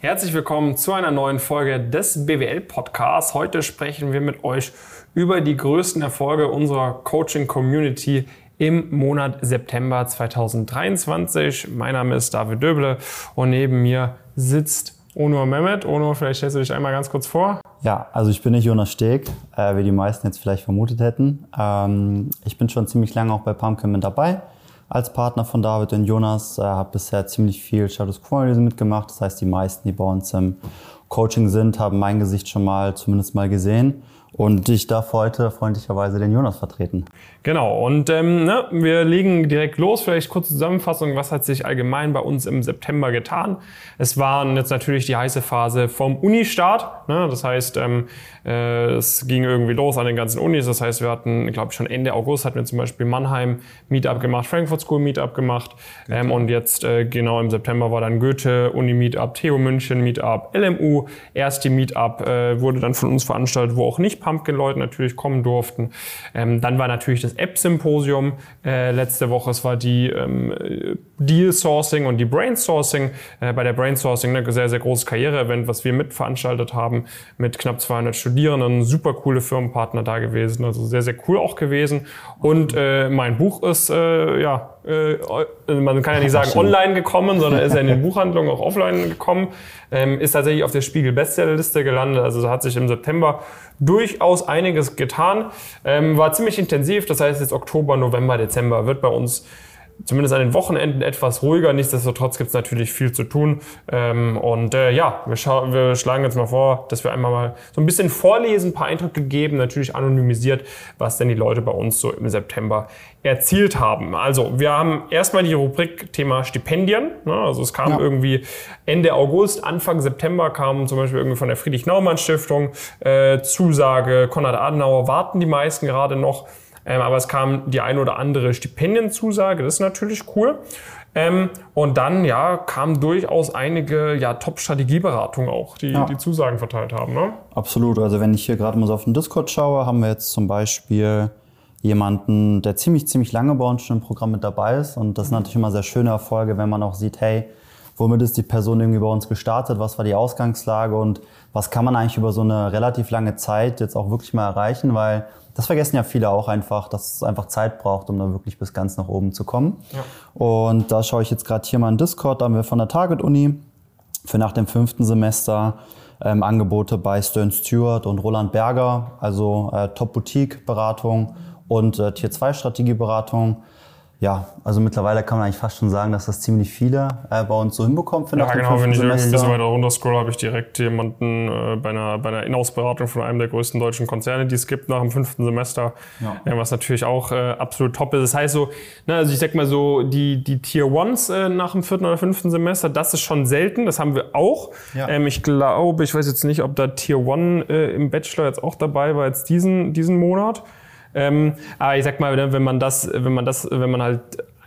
Herzlich willkommen zu einer neuen Folge des BWL Podcasts. Heute sprechen wir mit euch über die größten Erfolge unserer Coaching Community im Monat September 2023. Mein Name ist David Döble und neben mir sitzt Onur Mehmet. Onur, vielleicht stellst du dich einmal ganz kurz vor. Ja, also ich bin nicht Jonas Steg, äh, wie die meisten jetzt vielleicht vermutet hätten. Ähm, ich bin schon ziemlich lange auch bei mit dabei als Partner von David und Jonas. Äh, habe bisher ziemlich viel Status Quo-Analyse mitgemacht. Das heißt, die meisten, die bei uns im Coaching sind, haben mein Gesicht schon mal zumindest mal gesehen. Und ich darf heute freundlicherweise den Jonas vertreten. Genau, und ähm, ne, wir legen direkt los. Vielleicht kurze Zusammenfassung, was hat sich allgemein bei uns im September getan? Es war jetzt natürlich die heiße Phase vom Uni-Start. Ne? Das heißt, ähm, äh, es ging irgendwie los an den ganzen Unis. Das heißt, wir hatten, glaube ich, schon Ende August hatten wir zum Beispiel Mannheim Meetup gemacht, Frankfurt School Meetup gemacht. Ähm, und jetzt äh, genau im September war dann Goethe Uni Meetup, TU München Meetup, LMU. Erste Meetup äh, wurde dann von uns veranstaltet, wo auch nicht Pumpkin-Leute natürlich kommen durften. Ähm, dann war natürlich das App-Symposium äh, letzte Woche. Es war die ähm, Deal-Sourcing und die Brain-Sourcing. Äh, bei der Brain-Sourcing ne, sehr, sehr großes Karriere-Event, was wir mitveranstaltet haben mit knapp 200 Studierenden. Super coole Firmenpartner da gewesen. Also sehr, sehr cool auch gewesen. Und äh, mein Buch ist, äh, ja, äh, man kann ja nicht sagen online gekommen, sondern ist ja in den Buchhandlungen auch offline gekommen. Ähm, ist tatsächlich auf der Spiegel Bestsellerliste gelandet. Also hat sich im September durchaus einiges getan. Ähm, war ziemlich intensiv, das heißt jetzt Oktober, November, Dezember wird bei uns zumindest an den Wochenenden etwas ruhiger. Nichtsdestotrotz gibt es natürlich viel zu tun. Ähm, und äh, ja, wir, wir, schlagen jetzt mal vor, dass wir einmal mal so ein bisschen vorlesen, ein paar Eindrücke geben, natürlich anonymisiert, was denn die Leute bei uns so im September erzielt haben. Also wir haben erstmal die Rubrik Thema Stipendien. Ne? Also es kam ja. irgendwie Ende August, Anfang September kam zum Beispiel irgendwie von der Friedrich-Naumann-Stiftung äh, Zusage, Konrad Adenauer warten die meisten gerade noch. Ähm, aber es kam die eine oder andere Stipendienzusage, das ist natürlich cool. Ähm, und dann ja kamen durchaus einige ja, Top-Strategieberatungen auch, die ja. die Zusagen verteilt haben. Ne? Absolut. Also wenn ich hier gerade mal so auf den Discord schaue, haben wir jetzt zum Beispiel jemanden, der ziemlich, ziemlich lange bei uns schon im Programm mit dabei ist. Und das sind natürlich immer sehr schöne Erfolge, wenn man auch sieht, hey, womit ist die Person irgendwie bei uns gestartet, was war die Ausgangslage und was kann man eigentlich über so eine relativ lange Zeit jetzt auch wirklich mal erreichen, weil das vergessen ja viele auch einfach, dass es einfach Zeit braucht, um dann wirklich bis ganz nach oben zu kommen. Ja. Und da schaue ich jetzt gerade hier mal in Discord, da haben wir von der Target Uni für nach dem fünften Semester ähm, Angebote bei Stern Stewart und Roland Berger, also äh, Top-Boutique-Beratung und äh, Tier-2-Strategie-Beratung ja, also mittlerweile kann man eigentlich fast schon sagen, dass das ziemlich viele äh, bei uns so hinbekommen. Für ja, genau. Wenn ich irgendwie ein bisschen weiter runter scroll, habe ich direkt jemanden äh, bei einer, bei einer Inhouse-Beratung von einem der größten deutschen Konzerne, die es gibt nach dem fünften Semester, ja. äh, was natürlich auch äh, absolut top ist. Das heißt so, ne, also ich sag mal so, die, die Tier Ones äh, nach dem vierten oder fünften Semester, das ist schon selten, das haben wir auch. Ja. Ähm, ich glaube, ich weiß jetzt nicht, ob da Tier One äh, im Bachelor jetzt auch dabei war, jetzt diesen, diesen Monat. Ähm, aber ich sag mal, ne, wenn man das, wenn man das, wenn man halt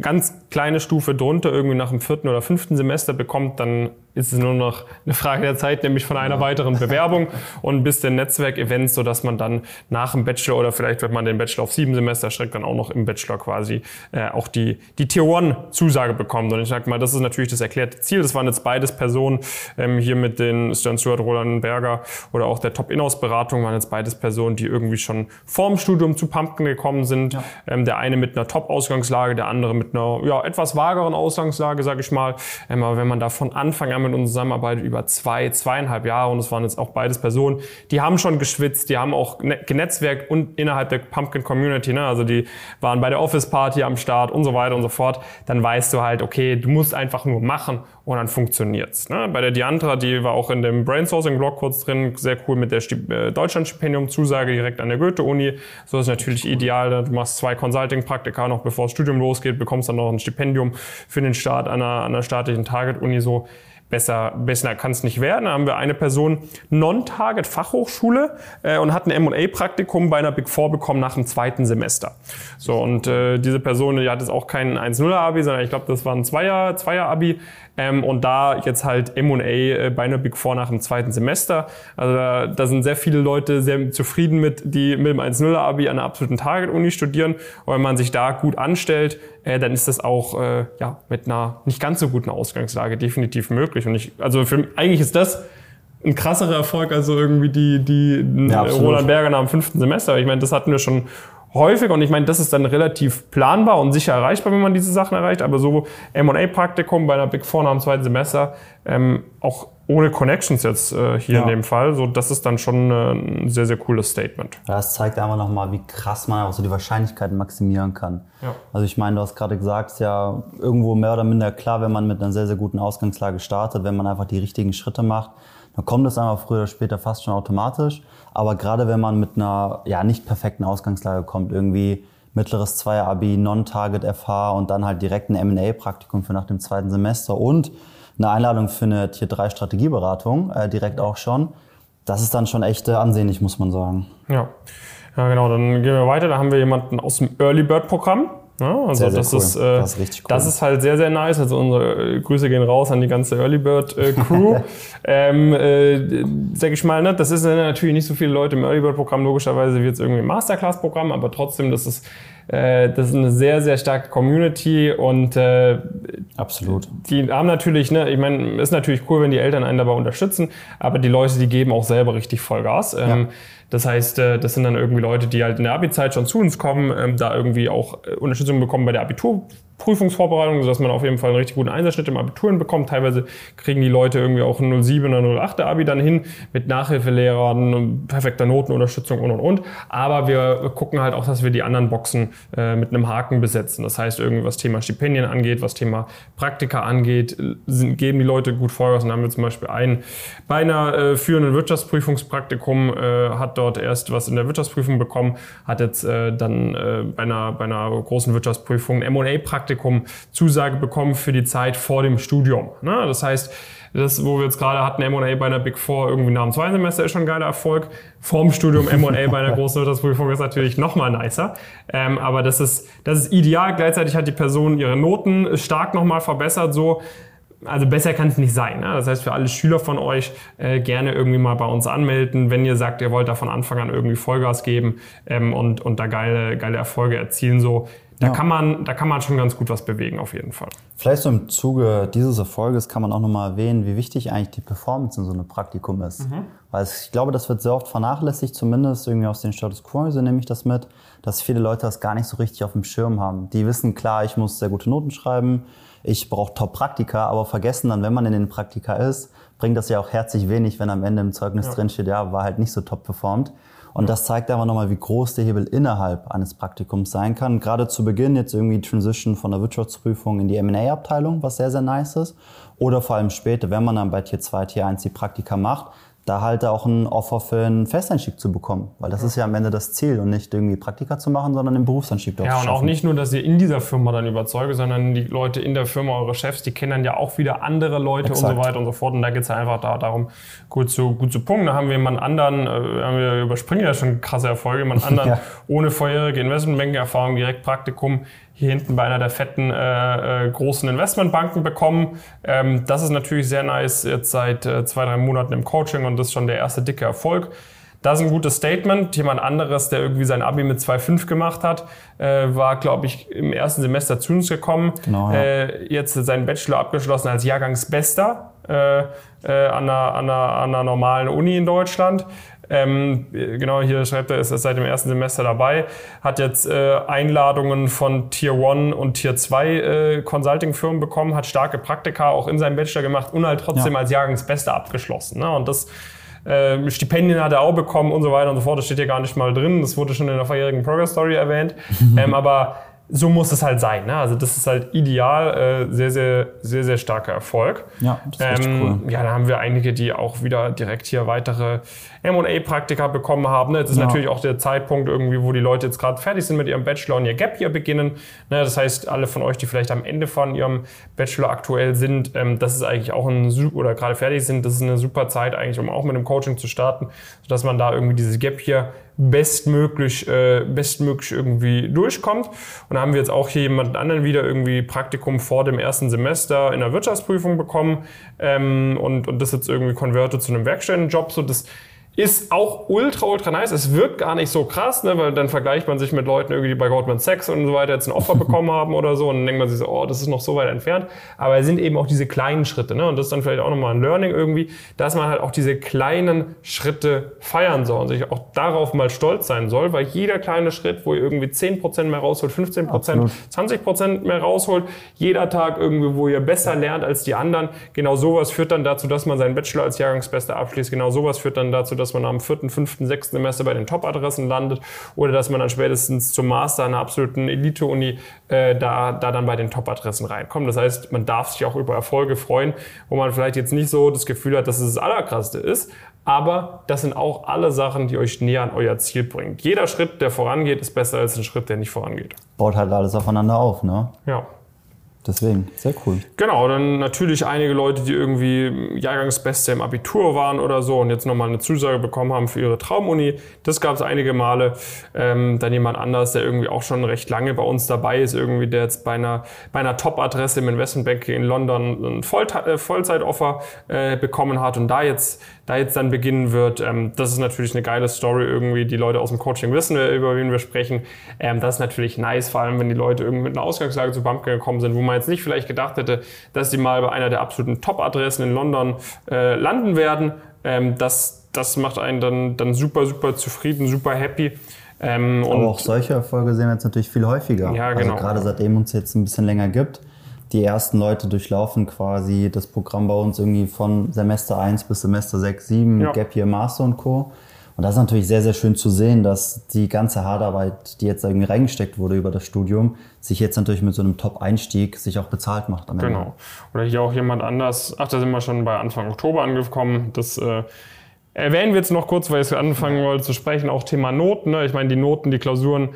ganz kleine Stufe drunter irgendwie nach dem vierten oder fünften Semester bekommt, dann ist es nur noch eine Frage der Zeit, nämlich von einer weiteren Bewerbung und bis den Netzwerkevents, so dass man dann nach dem Bachelor oder vielleicht, wenn man den Bachelor auf sieben Semester streckt, dann auch noch im Bachelor quasi äh, auch die, die Tier One Zusage bekommt. Und ich sag mal, das ist natürlich das erklärte Ziel. Das waren jetzt beides Personen ähm, hier mit den Stern Stewart, Roland Berger oder auch der Top Inhouse Beratung waren jetzt beides Personen, die irgendwie schon vorm Studium zu Pumpkin gekommen sind. Ja. Ähm, der eine mit einer Top Ausgangslage, der andere mit einer ja, etwas vageren Ausgangslage, sage ich mal. Ähm, aber wenn man da von Anfang an mit uns zusammenarbeitet über zwei, zweieinhalb Jahre und es waren jetzt auch beides Personen, die haben schon geschwitzt, die haben auch ne, genetzwerkt und innerhalb der Pumpkin Community, ne? also die waren bei der Office Party am Start und so weiter und so fort, dann weißt du halt, okay, du musst einfach nur machen und dann funktioniert's. Ne? Bei der Diantra, die war auch in dem Brainsourcing-Blog kurz drin, sehr cool mit der äh, Deutschland-Stipendium-Zusage direkt an der Goethe-Uni. So ist natürlich ideal. Ne? Du machst zwei Consulting-Praktika noch bevor das Studium losgeht, bekommst dann noch ein Stipendium für den Start an einer, an einer staatlichen Target-Uni. So besser, besser kann es nicht werden. Da haben wir eine Person Non-Target Fachhochschule äh, und hat ein M&A-Praktikum bei einer Big Four bekommen nach dem zweiten Semester. So und äh, diese Person, die hat jetzt auch kein 1-0-Abi, sondern ich glaube, das war ein Zweier, Zweier-Abi. Ähm, und da jetzt halt M&A äh, bei einer Big Four nach dem zweiten Semester. Also da, da sind sehr viele Leute sehr zufrieden mit, die mit dem 1-0-Abi an einer absoluten Target-Uni studieren. Und wenn man sich da gut anstellt, äh, dann ist das auch äh, ja, mit einer nicht ganz so guten Ausgangslage definitiv möglich glücklich. Und ich, also für, eigentlich ist das ein krasserer Erfolg als so irgendwie die, die ja, Roland Berger nach dem fünften Semester. Ich meine, das hatten wir schon häufig und ich meine, das ist dann relativ planbar und sicher erreichbar, wenn man diese Sachen erreicht. Aber so M&A-Praktikum bei einer Big Four nach dem zweiten Semester, ähm, auch ohne Connections jetzt äh, hier ja. in dem Fall, so das ist dann schon äh, ein sehr, sehr cooles Statement. Ja, das zeigt einfach nochmal, wie krass man auch so die Wahrscheinlichkeiten maximieren kann. Ja. Also ich meine, du hast gerade gesagt, ist ja irgendwo mehr oder minder klar, wenn man mit einer sehr, sehr guten Ausgangslage startet, wenn man einfach die richtigen Schritte macht, dann kommt es einfach früher oder später fast schon automatisch. Aber gerade wenn man mit einer ja nicht perfekten Ausgangslage kommt, irgendwie mittleres Zweier-Abi, Non-Target FH und dann halt direkt ein M&A-Praktikum für nach dem zweiten Semester und eine Einladung für eine Tier 3 Strategieberatung äh, direkt auch schon. Das ist dann schon echt äh, ansehnlich, muss man sagen. Ja. ja, genau. Dann gehen wir weiter. Da haben wir jemanden aus dem Early Bird Programm. Ja, also sehr, sehr das, cool. ist, äh, das, ist richtig cool. das ist halt sehr, sehr nice. Also unsere äh, Grüße gehen raus an die ganze Early Bird äh, Crew. ähm, äh, sag ich mal, ne, das ist natürlich nicht so viele Leute im Early Bird Programm, logischerweise wie jetzt irgendwie im Masterclass Programm, aber trotzdem, das ist, das ist eine sehr, sehr starke Community und äh, absolut. Die haben natürlich, ne, ich meine, ist natürlich cool, wenn die Eltern einen dabei unterstützen, aber die Leute, die geben auch selber richtig Vollgas. Ähm, ja. Das heißt, äh, das sind dann irgendwie Leute, die halt in der Abi-Zeit schon zu uns kommen, ähm, da irgendwie auch äh, Unterstützung bekommen bei der Abitur, Prüfungsvorbereitung, sodass man auf jeden Fall einen richtig guten Einsatzschnitt im Abitur hinbekommt. Teilweise kriegen die Leute irgendwie auch ein 07 oder 08 Abi dann hin mit Nachhilfelehrern, perfekter Notenunterstützung und und und. Aber wir gucken halt auch, dass wir die anderen Boxen äh, mit einem Haken besetzen. Das heißt, irgendwie was Thema Stipendien angeht, was Thema Praktika angeht, sind, geben die Leute gut Vollgas. Dann haben wir zum Beispiel einen bei einer äh, führenden Wirtschaftsprüfungspraktikum, äh, hat dort erst was in der Wirtschaftsprüfung bekommen, hat jetzt äh, dann äh, bei, einer, bei einer großen Wirtschaftsprüfung ein M&A-Praktikum Praktikum Zusage bekommen für die Zeit vor dem Studium. Ne? Das heißt, das, wo wir jetzt gerade hatten, M&A bei einer Big Four irgendwie nach dem zweiten Semester ist schon ein geiler Erfolg. Vorm Studium M&A bei einer großen Wirtschaftsprüfung ist natürlich nochmal nicer. Ähm, aber das ist, das ist ideal. Gleichzeitig hat die Person ihre Noten stark nochmal verbessert, so. Also besser kann es nicht sein. Ne? Das heißt, für alle Schüler von euch äh, gerne irgendwie mal bei uns anmelden, wenn ihr sagt, ihr wollt da von Anfang an irgendwie Vollgas geben ähm, und, und da geile, geile Erfolge erzielen. So, da, ja. kann man, da kann man schon ganz gut was bewegen, auf jeden Fall. Vielleicht so im Zuge dieses Erfolges kann man auch nochmal erwähnen, wie wichtig eigentlich die Performance in so einem Praktikum ist. Mhm. Weil ich glaube, das wird sehr oft vernachlässigt, zumindest irgendwie aus den Status Quo, so nehme ich das mit, dass viele Leute das gar nicht so richtig auf dem Schirm haben. Die wissen, klar, ich muss sehr gute Noten schreiben, ich brauche Top-Praktika, aber vergessen dann, wenn man in den Praktika ist, bringt das ja auch herzlich wenig, wenn am Ende im Zeugnis ja. drin steht, ja, war halt nicht so top performt. Und das zeigt aber nochmal, wie groß der Hebel innerhalb eines Praktikums sein kann. Gerade zu Beginn jetzt irgendwie Transition von der Wirtschaftsprüfung in die M&A-Abteilung, was sehr, sehr nice ist. Oder vor allem später, wenn man dann bei Tier 2, Tier 1 die Praktika macht, da halt auch ein Offer für einen Festeinstieg zu bekommen. Weil das ist ja am Ende das Ziel und nicht irgendwie Praktika zu machen, sondern den Berufseinstieg dort Ja, und auch nicht nur, dass ihr in dieser Firma dann überzeugt, sondern die Leute in der Firma, eure Chefs, die kennen dann ja auch wieder andere Leute Exakt. und so weiter und so fort. Und da geht es ja einfach da, darum, gut zu, gut zu punkten. Da haben wir jemanden anderen, äh, wir überspringen ja schon krasse Erfolge, jemanden anderen ja. ohne vorherige Investmentbanking-Erfahrung, direkt Praktikum hier hinten bei einer der fetten äh, äh, großen Investmentbanken bekommen. Ähm, das ist natürlich sehr nice, jetzt seit äh, zwei, drei Monaten im Coaching und das ist schon der erste dicke Erfolg. Das ist ein gutes Statement. Jemand anderes, der irgendwie sein Abi mit 2,5 gemacht hat, äh, war, glaube ich, im ersten Semester zu uns gekommen. Genau, ja. äh, jetzt seinen Bachelor abgeschlossen als Jahrgangsbester äh, äh, an, einer, an, einer, an einer normalen Uni in Deutschland. Ähm, genau, hier schreibt er, ist seit dem ersten Semester dabei, hat jetzt äh, Einladungen von Tier 1 und Tier 2 äh, Consulting-Firmen bekommen, hat starke Praktika auch in seinem Bachelor gemacht und halt trotzdem ja. als Jahrgangsbester abgeschlossen. Ne? Und das äh, Stipendien hat er auch bekommen und so weiter und so fort. Das steht hier gar nicht mal drin. Das wurde schon in der vorherigen Progress Story erwähnt. ähm, aber so muss es halt sein. Ne? Also das ist halt ideal, äh, sehr, sehr, sehr, sehr starker Erfolg. Ja, das ist ähm, cool. Ja, da haben wir einige, die auch wieder direkt hier weitere M&A-Praktika bekommen haben. Ne? Jetzt ist ja. natürlich auch der Zeitpunkt irgendwie, wo die Leute jetzt gerade fertig sind mit ihrem Bachelor und ihr Gap hier beginnen. Ne? Das heißt, alle von euch, die vielleicht am Ende von ihrem Bachelor aktuell sind, ähm, das ist eigentlich auch ein oder gerade fertig sind, das ist eine super Zeit eigentlich, um auch mit dem Coaching zu starten, sodass man da irgendwie dieses Gap hier bestmöglich, äh, bestmöglich irgendwie durchkommt. Und da haben wir jetzt auch hier jemanden anderen wieder irgendwie Praktikum vor dem ersten Semester in der Wirtschaftsprüfung bekommen ähm, und, und das jetzt irgendwie konvertiert zu einem Werkstättenjob. So das ist auch ultra, ultra nice. Es wirkt gar nicht so krass, ne, weil dann vergleicht man sich mit Leuten irgendwie, die bei Goldman Sachs und so weiter jetzt ein Opfer bekommen haben oder so und dann denkt man sich so, oh, das ist noch so weit entfernt. Aber es sind eben auch diese kleinen Schritte, ne? Und das ist dann vielleicht auch nochmal ein Learning irgendwie, dass man halt auch diese kleinen Schritte feiern soll und sich auch darauf mal stolz sein soll, weil jeder kleine Schritt, wo ihr irgendwie 10% mehr rausholt, 15%, Absolut. 20% mehr rausholt, jeder Tag irgendwie, wo ihr besser lernt als die anderen, genau sowas führt dann dazu, dass man seinen Bachelor als Jahrgangsbester abschließt. Genau sowas führt dann dazu, dass man am vierten, fünften, sechsten Semester bei den Top-Adressen landet oder dass man dann spätestens zum Master einer absoluten Elite-Uni äh, da, da dann bei den Top-Adressen reinkommt. Das heißt, man darf sich auch über Erfolge freuen, wo man vielleicht jetzt nicht so das Gefühl hat, dass es das Allerkrasseste ist, aber das sind auch alle Sachen, die euch näher an euer Ziel bringen. Jeder Schritt, der vorangeht, ist besser als ein Schritt, der nicht vorangeht. Baut halt alles aufeinander auf, ne? Ja. Deswegen, sehr cool. Genau, dann natürlich einige Leute, die irgendwie Jahrgangsbeste im Abitur waren oder so und jetzt nochmal eine Zusage bekommen haben für ihre Traumuni. Das gab es einige Male. Ähm, dann jemand anders, der irgendwie auch schon recht lange bei uns dabei ist, irgendwie, der jetzt bei einer, bei einer Top-Adresse im Investmentbanking in London ein Voll äh, Vollzeitoffer äh, bekommen hat und da jetzt, da jetzt dann beginnen wird. Ähm, das ist natürlich eine geile Story irgendwie. Die Leute aus dem Coaching wissen, über wen wir sprechen. Ähm, das ist natürlich nice, vor allem wenn die Leute irgendwie mit einer Ausgangslage zu Bumpke gekommen sind, wo man man jetzt nicht vielleicht gedacht hätte, dass sie mal bei einer der absoluten Top-Adressen in London äh, landen werden. Ähm, das, das macht einen dann, dann super, super zufrieden, super happy. Ähm, Aber auch solche Erfolge sehen wir jetzt natürlich viel häufiger. Ja, genau. Also gerade seitdem uns jetzt ein bisschen länger gibt. Die ersten Leute durchlaufen quasi das Programm bei uns irgendwie von Semester 1 bis Semester 6, 7, ja. Gap Year Master und Co. Und das ist natürlich sehr, sehr schön zu sehen, dass die ganze Hardarbeit, die jetzt irgendwie reingesteckt wurde über das Studium, sich jetzt natürlich mit so einem Top-Einstieg sich auch bezahlt macht am Ende. Genau. Oder hier auch jemand anders, ach, da sind wir schon bei Anfang Oktober angekommen, das äh, erwähnen wir jetzt noch kurz, weil ich anfangen wollte zu sprechen, auch Thema Noten. Ne? Ich meine, die Noten, die Klausuren,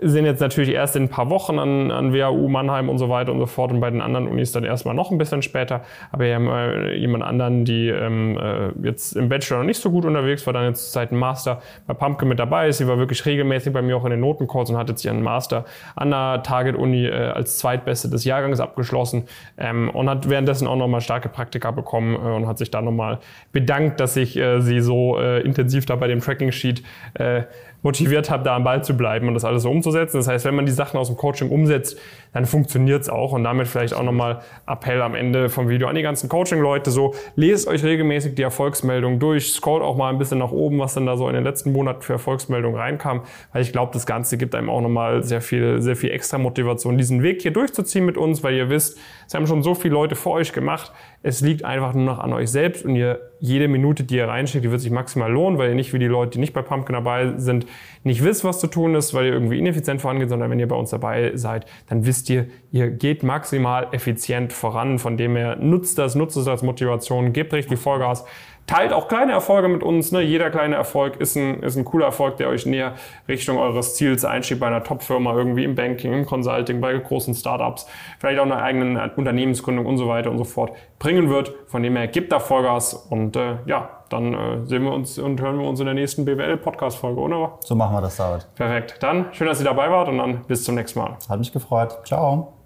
sind jetzt natürlich erst in ein paar Wochen an, an WHU, Mannheim und so weiter und so fort und bei den anderen Unis dann erstmal noch ein bisschen später. Aber wir haben äh, jemand anderen, die ähm, äh, jetzt im Bachelor noch nicht so gut unterwegs war, dann jetzt seit dem Master bei Pumpkin mit dabei ist. Sie war wirklich regelmäßig bei mir auch in den Notencalls und hat jetzt ihren Master an der Target-Uni äh, als Zweitbeste des Jahrgangs abgeschlossen ähm, und hat währenddessen auch nochmal starke Praktika bekommen äh, und hat sich da nochmal bedankt, dass ich äh, sie so äh, intensiv da bei dem Tracking-Sheet äh, motiviert habe, da am Ball zu bleiben und das alles so umzusetzen. Das heißt, wenn man die Sachen aus dem Coaching umsetzt, dann funktioniert es auch. Und damit vielleicht auch nochmal Appell am Ende vom Video an die ganzen Coaching-Leute. So, lest euch regelmäßig die Erfolgsmeldung durch, scrollt auch mal ein bisschen nach oben, was dann da so in den letzten Monaten für Erfolgsmeldungen reinkam. Weil ich glaube, das Ganze gibt einem auch nochmal sehr viel, sehr viel extra Motivation, diesen Weg hier durchzuziehen mit uns, weil ihr wisst, es haben schon so viele Leute vor euch gemacht. Es liegt einfach nur noch an euch selbst und ihr, jede Minute, die ihr reinschickt, die wird sich maximal lohnen, weil ihr nicht wie die Leute, die nicht bei Pumpkin dabei sind, nicht wisst, was zu tun ist, weil ihr irgendwie ineffizient vorangeht, sondern wenn ihr bei uns dabei seid, dann wisst ihr, ihr geht maximal effizient voran. Von dem her nutzt das, nutzt es als Motivation, gebt richtig Vollgas. Teilt auch kleine Erfolge mit uns. Ne? Jeder kleine Erfolg ist ein, ist ein cooler Erfolg, der euch näher Richtung eures Ziels einschiebt bei einer Top-Firma, irgendwie im Banking, im Consulting, bei großen Startups, vielleicht auch einer eigenen Unternehmensgründung und so weiter und so fort bringen wird. Von dem her, gebt da Vollgas und äh, ja, dann äh, sehen wir uns und hören wir uns in der nächsten BWL-Podcast-Folge, oder? So machen wir das, David. Perfekt. Dann schön, dass ihr dabei wart und dann bis zum nächsten Mal. Hat mich gefreut. Ciao.